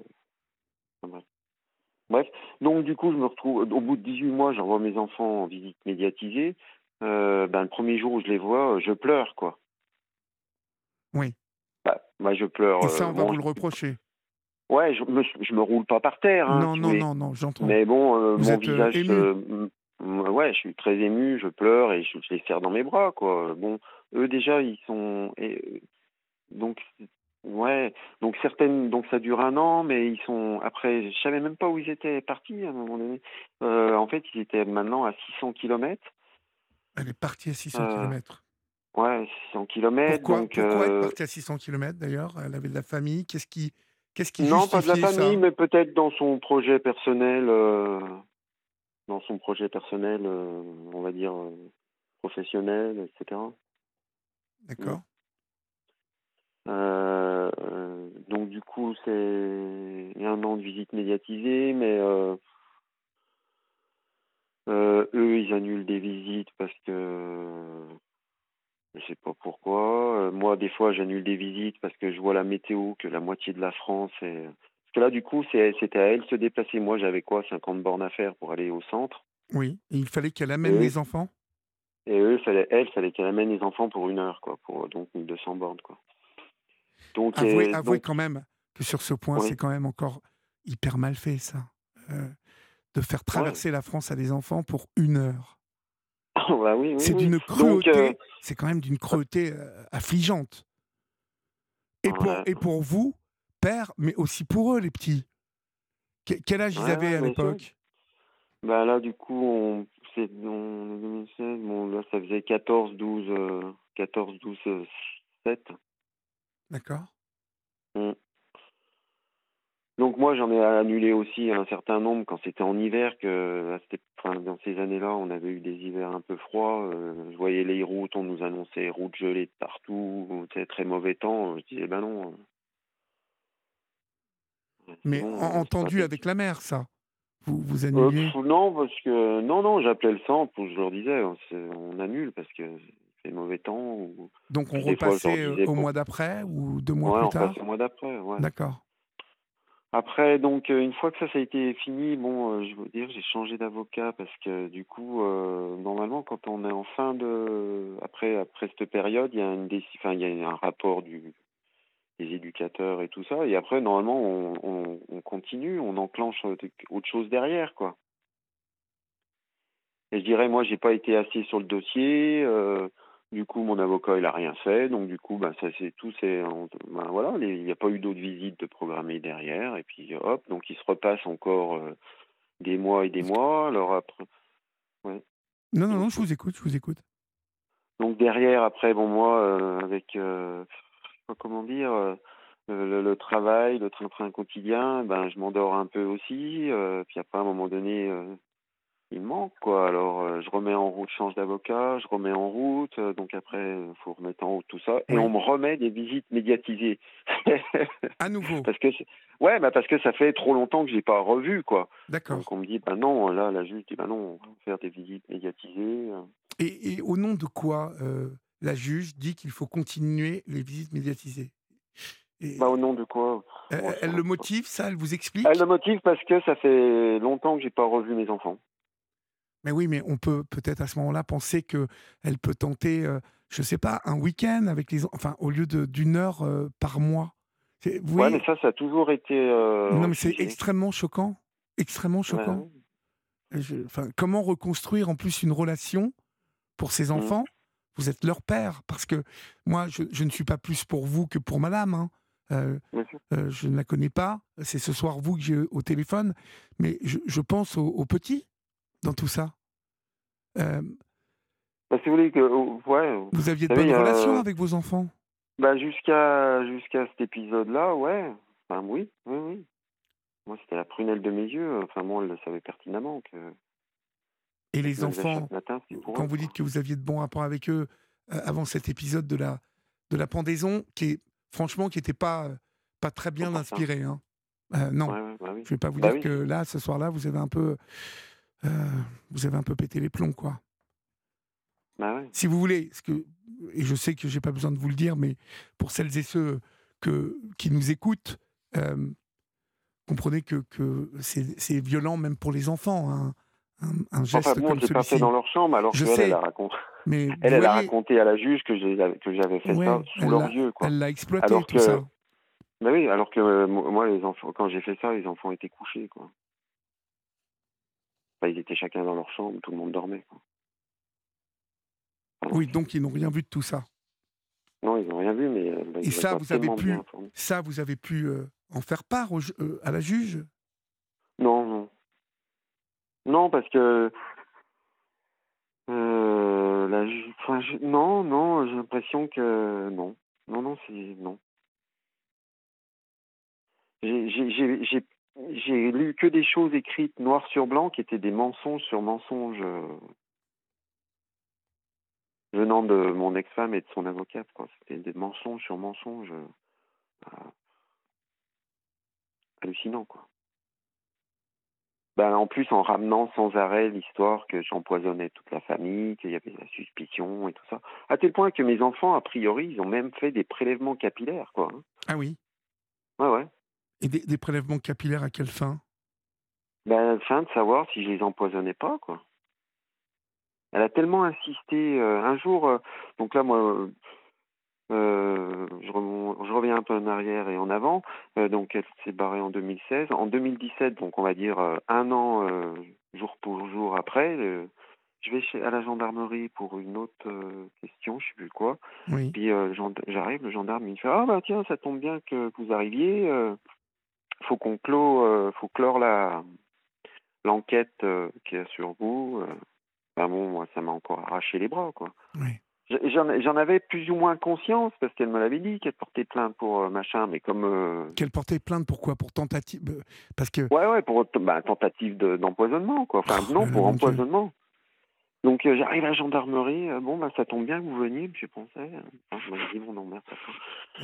bref. Donc du coup, je me retrouve au bout de 18 mois, j'envoie mes enfants en visite médiatisée. Euh, ben, le premier jour où je les vois, euh, je pleure, quoi. Oui. Bah, moi, je pleure. Et ça, euh, on va bon, vous le reprocher? Ouais, je me, je me roule pas par terre. Hein, non, non, non, non, j'entends. Mais bon, euh, mon euh, visage, euh, ouais, je suis très ému, je pleure et je, je les serre dans mes bras, quoi. Bon, eux déjà, ils sont, et, donc, ouais, donc certaines, donc ça dure un an, mais ils sont, après, je savais même pas où ils étaient partis à un moment donné. Euh, en fait, ils étaient maintenant à 600 kilomètres. Elle est partie à 600 Euh, km. Ouais, 600 kilomètres. Pourquoi, donc, pourquoi euh, être partie à 600 km d'ailleurs? Elle avait de la famille. Qu'est-ce qui, qu'est-ce qui Non, pas de la famille, mais peut-être dans son projet personnel, euh, dans son projet personnel, euh, on va dire professionnel, etc. D'accord. Euh, donc du coup, c'est un an de visite médiatisée, mais euh, euh, eux, ils annulent des visites parce que Je sais pas pourquoi. Moi, des fois, j'annule des visites parce que je vois la météo que la moitié de la France est. Parce que là, du coup, c'était à elle de se déplacer. Moi, j'avais quoi 50 bornes à faire pour aller au centre. Oui. Et il fallait qu'elle amène les enfants? Et eux, fallait, elle, fallait qu'elle amène les enfants pour une heure, quoi, pour donc 1200 bornes, quoi. Donc, Avouez, et- avouez donc- quand même que sur ce point, Oui. c'est quand même encore hyper mal fait, ça. Euh, de faire traverser la France à des enfants pour une heure. <laughs> bah oui, oui, c'est d'une Donc, cruauté, euh, c'est quand même d'une cruauté euh, affligeante. Et pour, Ouais. et pour vous, père, mais aussi pour eux, les petits. Que- quel âge ils Ouais, avaient ouais, à l'époque? Bah là, du coup, on, c'est en 2016, bon, là, ça faisait 14, 12, euh, 14, 12, euh, 7. D'accord Mm. Donc moi, j'en ai annulé aussi un certain nombre quand c'était en hiver, que enfin, dans ces années-là, on avait eu des hivers un peu froids. euh, je voyais les routes, on nous annonçait routes gelées de partout, très mauvais temps. Je disais, ben non. euh, c'est Mais euh, c'est entendu avec la mère, ça Vous, vous Euh, annuliez pff, non, parce que non, non, j'appelais le centre, je leur disais, c'est- on annule parce que mauvais temps. Ou... Donc on des repassait euh, disais au mois d'après ou deux mois ouais, plus on tard le mois d'après. Ouais. D'accord. Après, donc, euh, une fois que ça, ça a été fini, bon, euh, je veux dire, j'ai changé d'avocat parce que du coup, euh, normalement, quand on est en fin de, après, après cette période, il y a une enfin, il y a un rapport du des éducateurs et tout ça, et après, normalement, on, on, on continue, on enclenche autre chose derrière, quoi. Et je dirais, moi, j'ai pas été assez sur le dossier. euh, du coup, mon avocat, il a rien fait. Donc, du coup, ben, ça, c'est tout. C'est, ben, voilà, les- il n'y a pas eu d'autres visites de programmées derrière. Et puis, hop, donc, il se repasse encore euh, des mois et des mois. Alors après, Non, non, non, je vous écoute, je vous écoute. donc derrière, après, bon, moi, euh, avec, euh, je sais pas comment dire, euh, le, le- le travail, le train-train quotidien, ben, je m'endors un peu aussi. puis après, à un moment donné, il manque, quoi. Alors, euh, je remets en route, change d'avocat, je remets en route. euh, donc après, il faut remettre en route tout ça. Et Oui. on me remet des visites médiatisées. À nouveau. <laughs> parce que, ouais, bah parce que ça fait trop longtemps que j'ai pas revu, quoi. D'accord. Donc on me dit, ben non, là, la juge dit, ben non, on va faire des visites médiatisées. euh. Et, et au nom de quoi euh, la juge dit qu'il faut continuer les visites médiatisées? Et, Bah, au nom de quoi? Elle, ça- le motive, ça Elle vous explique? Elle le motive parce que ça fait longtemps que j'ai pas revu mes enfants. Mais oui, mais on peut peut-être à ce moment-là penser que elle peut tenter, euh, je sais pas, un week-end avec les, en- enfin, au lieu d'une heure euh, par mois. Vous Ouais, mais ça, ça a toujours été. euh, Non, mais c'est extrêmement choquant, extrêmement choquant. ouais. Je- enfin, comment reconstruire en plus une relation pour Mmh. ces enfants? Vous êtes leur père, parce que moi, je, je ne suis pas plus pour vous que pour madame. hein. Euh, euh, je ne la connais pas. C'est ce soir vous que j'ai au téléphone. Mais je, je pense aux, aux petits dans tout ça. Euh, Bah, si vous voulez que. oh, Ouais. vous aviez de savez, bonnes relations avec vos enfants? Bah, jusqu'à jusqu'à cet épisode-là, ouais. Enfin, oui, oui, oui. Moi, c'était la prunelle de mes yeux. Enfin, moi, elle le savait pertinemment que. Et les enfants, matin, quand eux, vous dites que vous aviez de bons rapports avec eux euh, avant cet épisode de la, de la pendaison, qui est franchement qui n'était pas, euh, pas très bien inspiré. Hein. Euh, non, Ouais, ouais, bah oui. je vais pas vous Bah dire oui. que là, ce soir-là, vous avez un peu, euh, vous avez un peu pété les plombs, quoi. Bah ouais. Si vous voulez, ce que, et je sais que j'ai pas besoin de vous le dire, mais pour celles et ceux que, qui nous écoutent, euh, comprenez que, que c'est violent même pour les enfants, hein, un, un geste Enfin, moi, comme pas fait dans leur chambre, alors Je qu'elle, sais. elle a raconté. Mais <laughs> Elle, elle a raconté à la juge que que j'avais fait Ouais, ça sous elle leurs yeux, quoi. elle l'a exploité Alors tout que- ça. Bah oui, alors que euh, mo- moi, les enfants, quand j'ai fait ça, les enfants étaient couchés, quoi. Ils étaient chacun dans leur chambre, tout le monde dormait, quoi. Oui, donc ils n'ont rien vu de tout ça. Non, ils n'ont rien vu, mais euh, bah, Et ça, vous avez pu-. Ça, vous avez pu euh, en faire part au euh, à la juge? Non, non. Non, parce que. Euh, la ju- enfin, je- non, non, j'ai l'impression que. Non. Non, non, c'est. Non. J'ai- J'ai lu que des choses écrites noir sur blanc qui étaient des mensonges sur mensonges euh, venant de mon ex-femme et de son avocate. C'était des mensonges sur mensonges euh, hallucinants. Quoi. Ben, en plus, en ramenant sans arrêt l'histoire que j'empoisonnais toute la famille, qu'il y avait la suspicion et tout ça. À tel point que mes enfants, a priori, ils ont même fait des prélèvements capillaires, quoi. hein. Ah oui. Ouais, ouais. Et des, des prélèvements capillaires à quelle fin? Ben, afin de savoir si je les empoisonnais pas, quoi. Elle a tellement insisté. euh, un jour, euh, donc là, moi, euh, je, je reviens un peu en arrière et en avant. Donc, elle s'est barrée en 2016. En 2017, donc on va dire un an, jour pour jour après, je vais chez, à la gendarmerie pour une autre euh, question, je sais plus quoi. Oui. Puis euh, j'arrive, le gendarme il me fait ah bah tiens ça tombe bien que vous arriviez, euh, faut qu'on clôt, euh, faut clore la l'enquête euh, qu'il y a sur vous. Ben bon moi ça m'a encore arraché les bras quoi. Oui. J'en avais plus ou moins conscience parce qu'elle me l'avait dit qu'elle portait plainte pour machin, mais comme euh, Qu'elle portait plainte pourquoi Pour tentative Parce que. ouais ouais pour bah, tentative de- d'empoisonnement quoi. Enfin Oh, non pour Dieu. empoisonnement. Donc euh, j'arrive à la gendarmerie, euh, bon bah ça tombe bien que vous veniez, je pensais. Je me dis bon non merde ça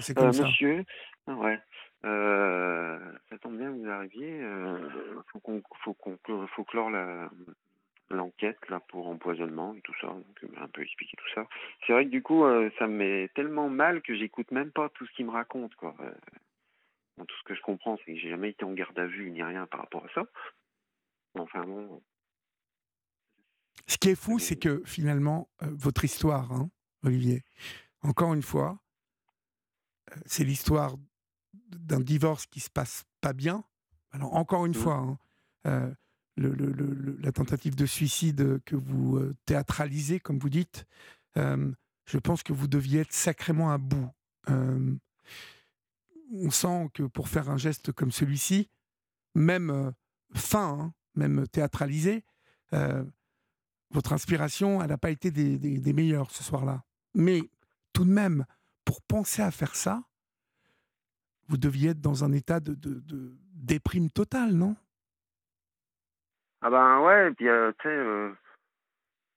C'est comme ça. monsieur, ouais, euh, ça tombe bien que vous arriviez. Euh, faut qu'on, faut qu'on, faut clore la, l'enquête là pour empoisonnement et tout ça. Donc, m'a un peu expliqué tout ça. C'est vrai que du coup, euh, ça me met tellement mal que j'écoute même pas tout ce qu'il me raconte, quoi. Euh, bon, tout ce que je comprends, c'est que j'ai jamais été en garde à vue ni rien par rapport à ça. Enfin bon, Ce qui est fou, c'est que finalement, euh, votre histoire, hein, Olivier, encore une fois, euh, c'est l'histoire d'un divorce qui se passe pas bien. Alors, encore une Mhm. fois, hein, euh, le- le- le- le- la tentative de suicide que vous euh, théâtralisez, comme vous dites, euh, je pense que vous deviez être sacrément à bout. Euh, on sent que pour faire un geste comme celui-ci, même fin, hein, même théâtralisé, votre inspiration, elle n'a pas été des, des- des meilleures ce soir-là. Mais tout de même, pour penser à faire ça, vous deviez être dans un état de, de- de déprime totale, non? Ah ben ouais, et puis euh, tu sais, euh, un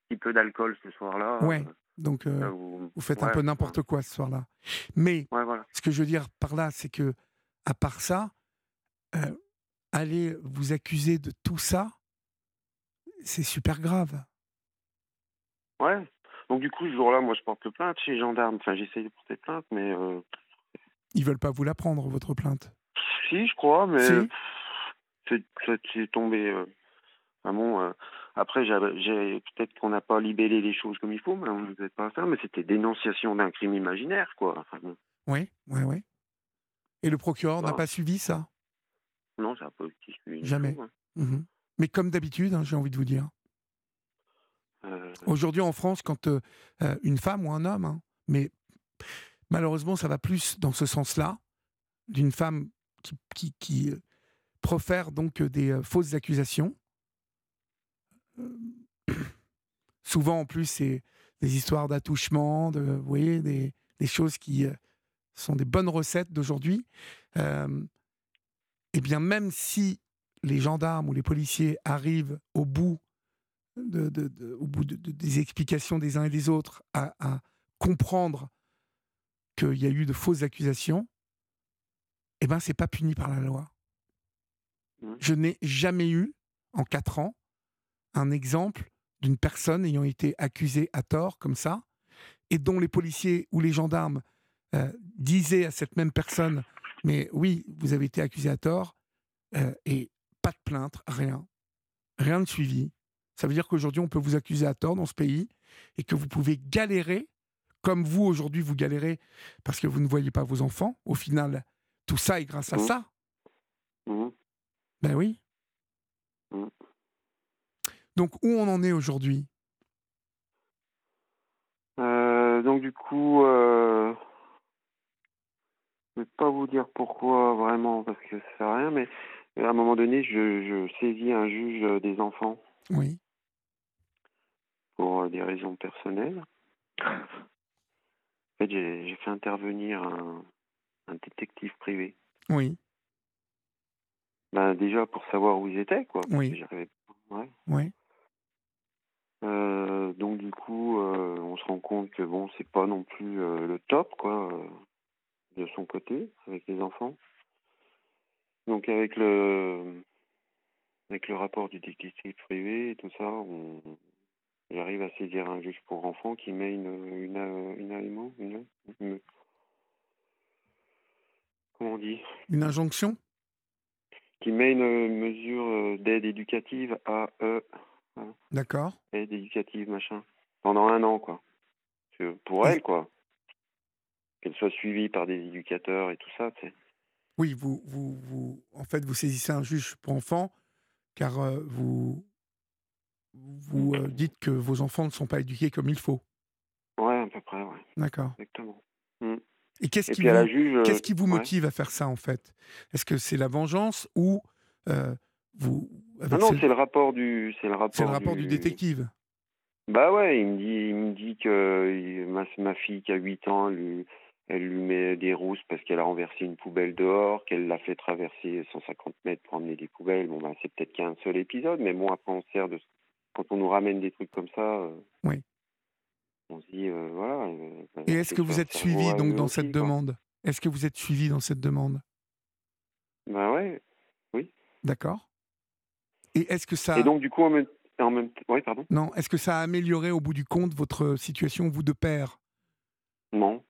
petit peu d'alcool ce soir-là. Ouais. Donc, euh, où- vous faites un peu n'importe quoi ce soir-là. Mais Ouais, voilà. ce que je veux dire par là, c'est que, à part ça, aller vous accuser de tout ça, c'est super grave. Ouais. Donc du coup, ce jour-là, moi, je porte plainte chez les gendarmes. Enfin, j'essaye de porter plainte, mais Ils veulent pas vous la prendre, votre plainte. si, je crois, mais Si. c'est tombé. Euh, enfin bon, euh, après, peut-être qu'on n'a pas libellé les choses comme il faut, mais on ne faisait pas ça. Mais c'était dénonciation d'un crime imaginaire, quoi. Enfin bon, Oui, oui, oui. Et le procureur n'a pas suivi ça? Non, ça n'a pas été suivi Jamais. tout, hein. Mhm. Mais comme d'habitude, hein, j'ai envie de vous dire. Euh, Aujourd'hui en France, quand euh, une femme ou un homme, hein, mais malheureusement ça va plus dans ce sens-là, d'une femme qui, euh, profère donc euh, des euh, fausses accusations. <clears throat> Souvent en plus c'est des histoires d'attouchement, des, choses qui sont des bonnes recettes d'aujourd'hui. Eh bien même si les gendarmes ou les policiers arrivent au bout des explications des uns et des autres, à comprendre qu'il y a eu de fausses accusations, eh ben c'est pas puni par la loi. Mhm. Je n'ai jamais eu, en quatre ans, un exemple d'une personne ayant été accusée à tort comme ça, et dont les policiers ou les gendarmes euh, disaient à cette même personne, mais oui, vous avez été accusé à tort, euh, et pas de plainte, rien, rien de suivi. Ça veut dire qu'aujourd'hui, on peut vous accuser à tort dans ce pays et que vous pouvez galérer, comme vous aujourd'hui, vous galérez parce que vous ne voyez pas vos enfants. Au final, tout ça est grâce à Mhm. ça. mhm. Ben oui. Mhm. Donc, où on en est aujourd'hui? Euh, donc du coup, euh, je vais pas vous dire pourquoi vraiment parce que ça sert à rien, mais à un moment donné, je, je saisis un juge des enfants Oui. pour euh, des raisons personnelles. En fait, j'ai fait intervenir un, un détective privé. Oui. Ben déjà pour savoir où ils étaient, quoi. Oui. Ouais. Oui. Euh, donc du coup, euh, on se rend compte que bon, c'est pas non plus euh, le top, quoi, de son côté avec les enfants. Donc avec le avec le rapport du détective privé et tout ça, on, j'arrive à saisir un juge pour enfants qui met une une une, une, une- comment on dit? Une injonction? Qui met une mesure euh, d'aide éducative à euh, D'accord. aide éducative machin. Pendant un an quoi. Pour elle quoi. Qu'elle soit suivie par des éducateurs et tout ça tu sais. Oui, vous, vous, vous, en fait, vous saisissez un juge pour enfants car euh, vous, vous euh, dites que vos enfants ne sont pas éduqués comme il faut. ouais à peu près ouais D'accord. exactement Et qu'est-ce et qui, vous, juge euh, qu'est-ce qui vous ouais. motive à faire ça, en fait? Est-ce que c'est la vengeance ou euh, vous... avec non non ce- c'est le rapport du c'est le rapport c'est le rapport du détective Bah ouais, il me dit, il me dit que ma, ma fille qui a 8 ans, elle lui, elle lui met des rousses parce qu'elle a renversé une poubelle dehors, qu'elle l'a fait traverser 150 mètres pour emmener des poubelles. Bon, bah, c'est peut-être qu'un seul épisode, mais bon, après, on se sert de. Quand on nous ramène des trucs comme ça, euh, Oui. on se dit, euh, voilà. euh, bah, Et est-ce que vous êtes suivi donc dans cette demande? Est-ce que vous êtes suivi dans cette demande? Bah ouais. D'accord. Et est-ce que ça Et donc, du coup, en même, en même ouais, pardon? Non Est-ce que ça a amélioré au bout du compte votre situation vous de père? Non.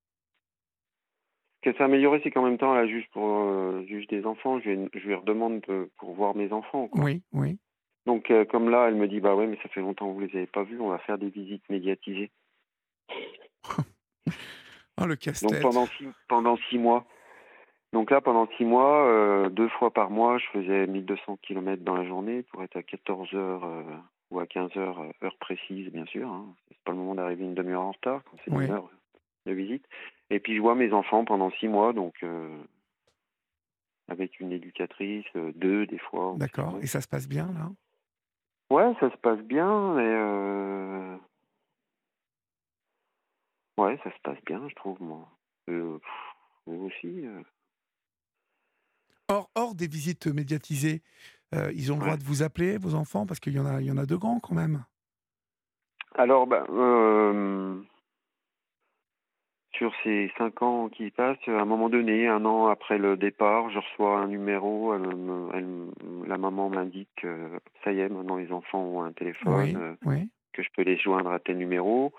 Ce que ça a amélioré, c'est qu'en même temps, la juge pour euh, juge des enfants, je lui, je lui redemande de- pour voir mes enfants. quoi. Oui, oui. Donc, euh, comme là, elle me dit, bah ouais, mais ça fait longtemps que vous les avez pas vus, on va faire des visites médiatisées. <laughs> Oh le Donc, casse-tête. pendant six, pendant six mois. Donc là, pendant six mois, euh, deux fois par mois, je faisais 1200 km dans la journée pour être à 14 heures euh, ou à 15 heures, heure précise, bien sûr. Hein. C'est pas le moment d'arriver une demi-heure en retard, quand c'est Oui. une heure de visite. Et puis, je vois mes enfants pendant six mois, donc avec une éducatrice, deux des fois. D'accord. Et ça se passe bien là? Ouais, ça se passe bien, mais euh... ouais, ça se passe bien, je trouve moi. Euh, vous aussi. euh. hors, hors des visites médiatisées, ils ont le droit de vous appeler, vos enfants, parce qu'il y en a, il y en a de grands quand même. Alors, ben, euh, sur ces cinq ans qui passent, à un moment donné, un an après le départ, je reçois un numéro. Elle me- elle me- la maman m'indique que ça y est, maintenant les enfants ont un téléphone. oui, euh, oui. que je peux les joindre à tel numéro.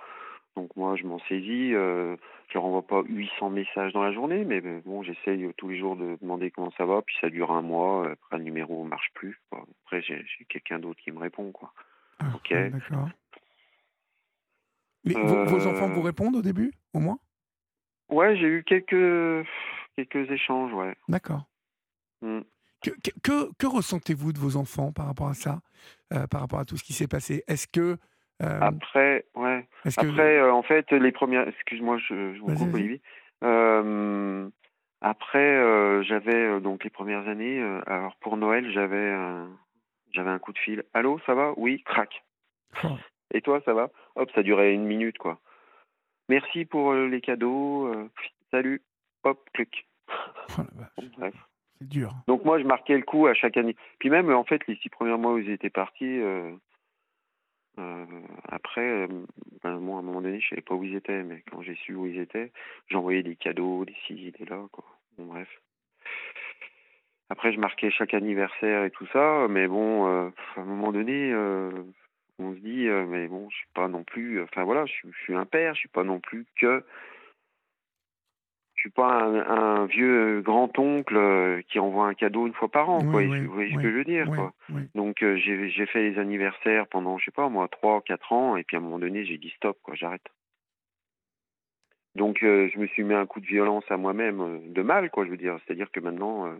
Donc moi, je m'en saisis. Euh, je leur envoie pas 800 messages dans la journée, mais bon, j'essaye euh, tous les jours de demander comment ça va. Puis ça dure un mois. euh, Après, le numéro marche plus. quoi. Après, j'ai quelqu'un d'autre qui me répond. quoi. Ah, Ok. D'accord. Mais vos, vos enfants Euh, vous répondent au début, au moins? Ouais, j'ai eu quelques quelques échanges. Ouais. D'accord. Mm. Que, que, que- que ressentez-vous de vos enfants par rapport à ça, euh, par rapport à tout ce qui s'est passé? Est-ce que, euh, Après, ouais. est-ce que Après, euh, en fait, les premières. Excuse-moi, je, je vous coupe. Olivier. Après, j'avais donc les premières années. alors pour Noël, j'avais un, j'avais un coup de fil. Allô, ça va? Oui, crac. Oh. Et toi, ça va? Hop, ça durait une minute, quoi. Merci pour euh, les cadeaux. euh, salut. Hop, clic. Oh <laughs> bref. c'est dur. Donc moi, je marquais le coup à chaque année. Puis même, en fait, les six premiers mois où ils étaient partis, euh, euh, après, euh, ben, moi, à un moment donné, je savais pas où ils étaient, mais quand j'ai su où ils étaient, j'envoyais des cadeaux, des ci, des là, quoi. Bon, bref. Après, je marquais chaque anniversaire et tout ça, mais bon, à un moment donné, on se dit, euh, mais bon, je suis pas non plus, enfin voilà, je, suis- je suis un père, je suis pas non plus que je suis pas un, un vieux grand-oncle euh, qui envoie un cadeau une fois par an, Oui, quoi. oui, vous voyez ce que je veux dire, quoi. Donc euh, j'ai fait les anniversaires pendant, je sais pas moi, trois, quatre ans, et puis à un moment donné, j'ai dit stop, quoi, j'arrête. Donc euh, je me suis mis un coup de violence à moi-même, euh, de mal, quoi, je veux dire. C'est-à-dire que maintenant, euh,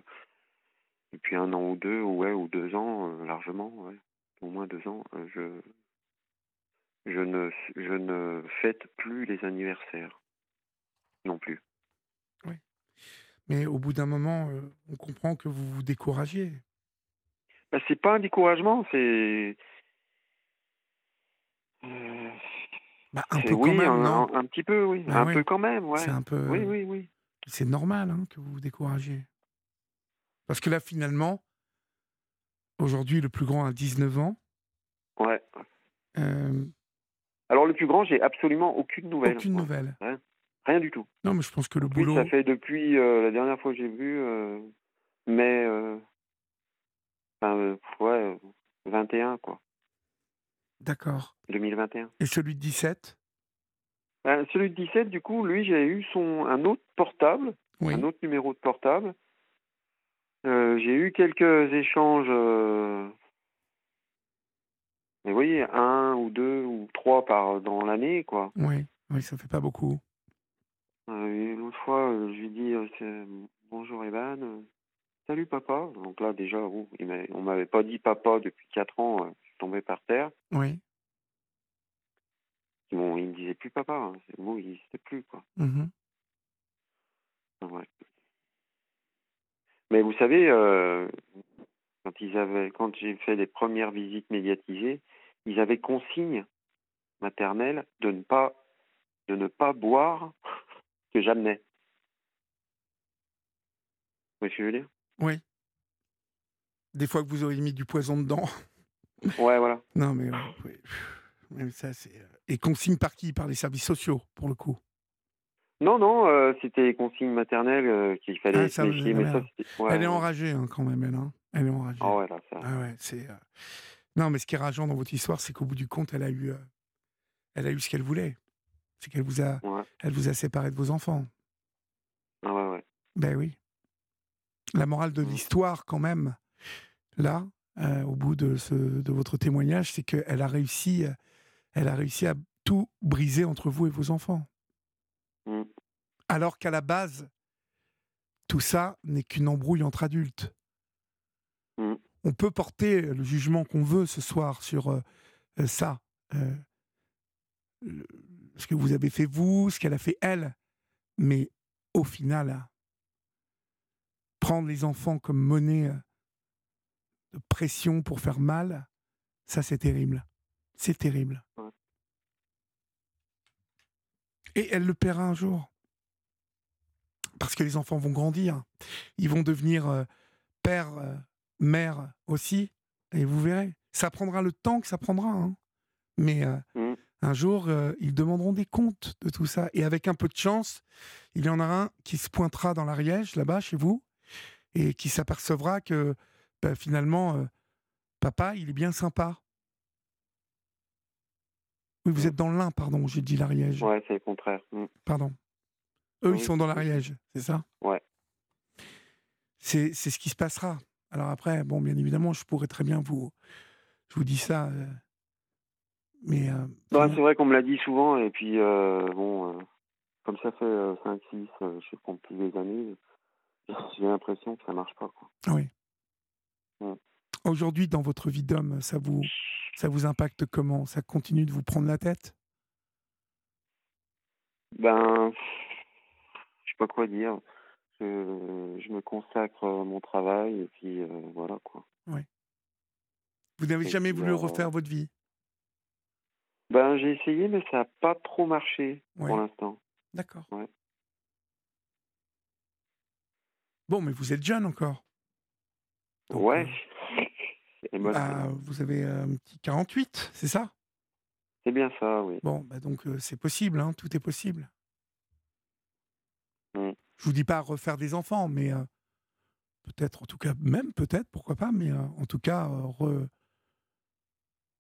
depuis un an ou deux, ou ouais, ou deux ans, euh, largement, ouais, au moins deux ans, euh, je je ne je ne fête plus les anniversaires, non plus. Mais au bout d'un moment, euh, on comprend que vous vous découragiez. Bah, c'est pas un découragement, c'est euh, Bah, un peu oui, quand même, un, non? un- un petit peu, oui, Bah un oui. peu quand même, ouais. C'est un peu. Oui, oui, oui. C'est normal hein, que vous vous découragiez. Parce que là, finalement, aujourd'hui, le plus grand a 19 ans. Ouais. euh, Alors le plus grand, j'ai absolument aucune nouvelle. aucune nouvelle. Rien du tout. Non, mais je pense que le boulot. ça fait depuis euh, la dernière fois que j'ai vu, euh, mai, euh, Enfin, ouais, 21, quoi. D'accord. 2021. Et celui de 17 Ben, celui de 17, du coup, lui, j'ai eu son un autre portable, Oui. un autre numéro de portable. Euh, j'ai eu quelques échanges, euh, mais vous voyez, un ou deux ou trois par dans l'année, quoi. Oui, oui, ça fait pas beaucoup. Euh, L'autre fois, euh, je lui dis bonjour Evan, salut papa. Donc là, déjà, bon, m'a- on m'avait pas dit papa depuis quatre ans, je suis tombé par terre. Oui. Bon, il me disait plus papa, hein, c'est mot, il n'existait plus, quoi. Mhm. Enfin, bref. Mais vous savez, euh, quand ils avaient, quand j'ai fait les premières visites médiatisées, ils avaient consigne maternelle de ne pas, de ne pas boire ce <laughs> que j'amenais. Vous voyez ce que je veux dire? Oui. Des fois que vous auriez mis du poison dedans. <laughs> Ouais, voilà. Non, mais, euh. Mais ça, c'est. euh, Et consigne par qui? Par les services sociaux, pour le coup. Non, non, euh, c'était les consignes maternelles euh, qu'il fallait Ah, se méfier, mais ça, ouais, Elle est enragée, hein, quand même, elle. hein. Elle est enragée. Ah ouais, là, ça. Ah ouais, c'est. euh, Non, mais ce qui est rageant dans votre histoire, c'est qu'au bout du compte, elle a eu, euh, elle a eu ce qu'elle voulait. C'est qu'elle vous a, Ouais. elle vous a séparé de vos enfants. Ah ouais, ouais. Ben oui. La morale de l'histoire, quand même, là, euh, au bout de, ce, de votre témoignage, c'est qu'elle a réussi, elle a réussi à tout briser entre vous et vos enfants. Mm. Alors qu'à la base, tout ça n'est qu'une embrouille entre adultes. Mm. On peut porter le jugement qu'on veut ce soir sur euh, euh, ça, euh, ce que vous avez fait vous, ce qu'elle a fait elle, mais au final, prendre les enfants comme monnaie de pression pour faire mal, ça c'est terrible. C'est terrible. Ouais. Et elle le paiera un jour. Parce que les enfants vont grandir. Ils vont devenir euh, père, euh, mère aussi. Et vous verrez. Ça prendra le temps que ça prendra. hein. Mais euh, Mm. un jour, euh, ils demanderont des comptes de tout ça. Et avec un peu de chance, il y en a un qui se pointera dans l'Ariège, là-bas, chez vous, et qui s'apercevra que bah, finalement, euh, papa, il est bien sympa. Oui, vous êtes dans l'Ain, pardon, j'ai dit l'Ariège. Ouais, c'est le contraire. Mm. Pardon. Eux, Oui, ils sont dans l'Ariège, c'est ça? Ouais. C'est ce qui se passera. Alors après, bon, bien évidemment, je pourrais très bien vous... Je vous dis ça, euh, mais... euh, Bah, c'est vrai qu'on me l'a dit souvent, et puis, euh, bon, euh, comme ça fait 5-6, je sais pas, plus des années, j'ai l'impression que ça marche pas, quoi. Oui. Mm. Aujourd'hui, dans votre vie d'homme, ça vous, ça vous impacte comment? Ça continue de vous prendre la tête? Ben, je sais pas quoi dire. Je, je me consacre à mon travail, et puis, euh, voilà, quoi. Vous n'avez jamais voulu euh, refaire votre vie? Ben, j'ai essayé, mais ça n'a pas trop marché, Ouais. pour l'instant. D'accord. Ouais. Bon, mais vous êtes jeune encore. Donc, ouais. euh, Et moi, bah, vous avez euh, un petit 48, c'est ça? C'est bien ça, oui. Bon, bah donc euh, c'est possible, hein, tout est possible. Mm. Je vous dis pas refaire des enfants, mais euh, peut-être, en tout cas, même peut-être, pourquoi pas, mais euh, en tout cas, euh, re-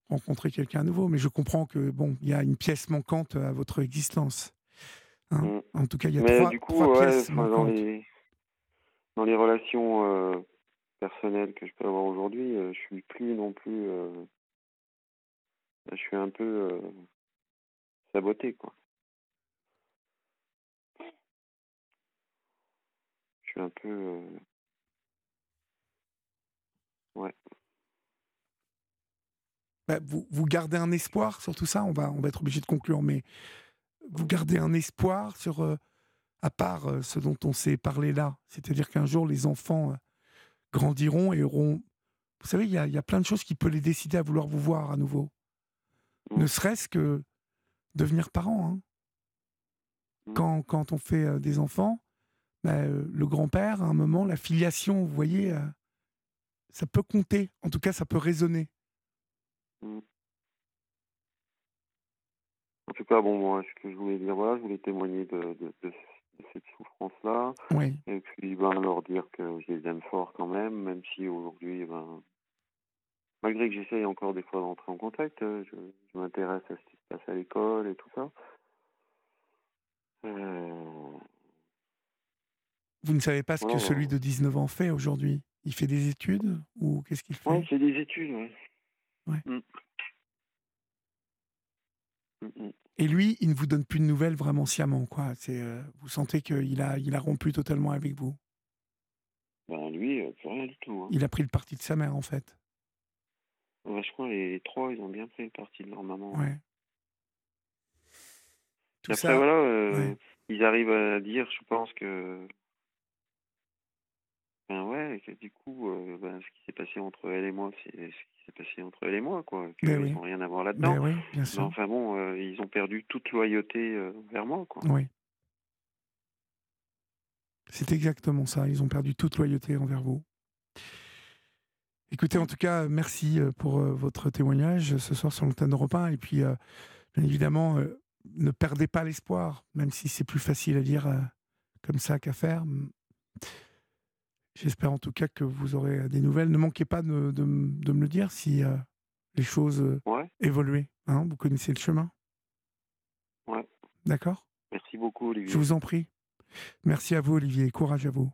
rencontrer quelqu'un à nouveau. Mais je comprends que bon, il y a une pièce manquante à votre existence. hein. Mm. En tout cas, il y a Mais trois, du coup, trois ouais, pièces dans manquantes. les dans les relations personnelles que je peux avoir aujourd'hui, euh, je suis plus non plus. euh, je suis un peu euh, saboté, quoi. Je suis un peu. Ouais. Bah, vous, vous gardez un espoir sur tout ça? On va, on va être obligé de conclure, mais vous gardez un espoir sur, à part ce dont on s'est parlé là, c'est-à-dire qu'un jour les enfants grandiront et auront... Vous savez, il y a, il y a plein de choses qui peuvent les décider à vouloir vous voir à nouveau. Mm. Ne serait-ce que devenir parent. hein. Mm. Quand, quand on fait euh, des enfants, bah, euh, le grand-père, à un moment, la filiation, vous voyez, euh, ça peut compter. En tout cas, ça peut résonner. En tout cas, bon, moi, ce que je voulais dire, voilà, je voulais témoigner de, de cette souffrance-là. Oui. Et puis, ben, leur dire que je les aime fort quand même, même si aujourd'hui, ben, malgré que j'essaye encore des fois d'entrer en contact, euh, je, je m'intéresse à ce qui se passe à l'école et tout ça. Euh, Vous ne savez pas ce que Ouais, celui de 19 ans fait aujourd'hui? Il fait des études ou qu'est-ce qu'il fait? Ouais, c'est des études, ouais. Ouais. Mm. Mm, mm. Et lui, il ne vous donne plus de nouvelles vraiment sciemment, quoi. C'est, euh, vous sentez qu'il a, il a rompu totalement avec vous. Ben lui, euh, plus rien du tout. Hein. Il a pris le parti de sa mère, en fait. Vachement, les trois, ils ont bien pris le parti de leur maman. Ouais. Tout après, ça, voilà, euh, ouais. ils arrivent à dire, je pense que. Ben ouais, que du coup, euh, ben, ce qui s'est passé entre elle et moi, c'est ce qui s'est passé entre elle et moi, quoi. Ben oui. n'ont rien à voir là-dedans. Ben oui, bien Mais sûr. enfin bon, euh, ils ont perdu toute loyauté euh, vers moi, quoi. Oui. C'est exactement ça. Ils ont perdu toute loyauté envers vous. Écoutez, en tout cas, merci euh, pour votre témoignage ce soir sur l'antenne d'Europe 1. Et puis, bien évidemment, ne perdez pas l'espoir, même si c'est plus facile à dire comme ça qu'à faire. J'espère en tout cas que vous aurez euh, des nouvelles. Ne manquez pas de, de m- de me le dire si euh, les choses euh, Ouais, évoluent. hein. vous connaissez le chemin. Ouais. D'accord? Merci beaucoup, Olivier. Je vous en prie. Merci à vous, Olivier. Courage à vous.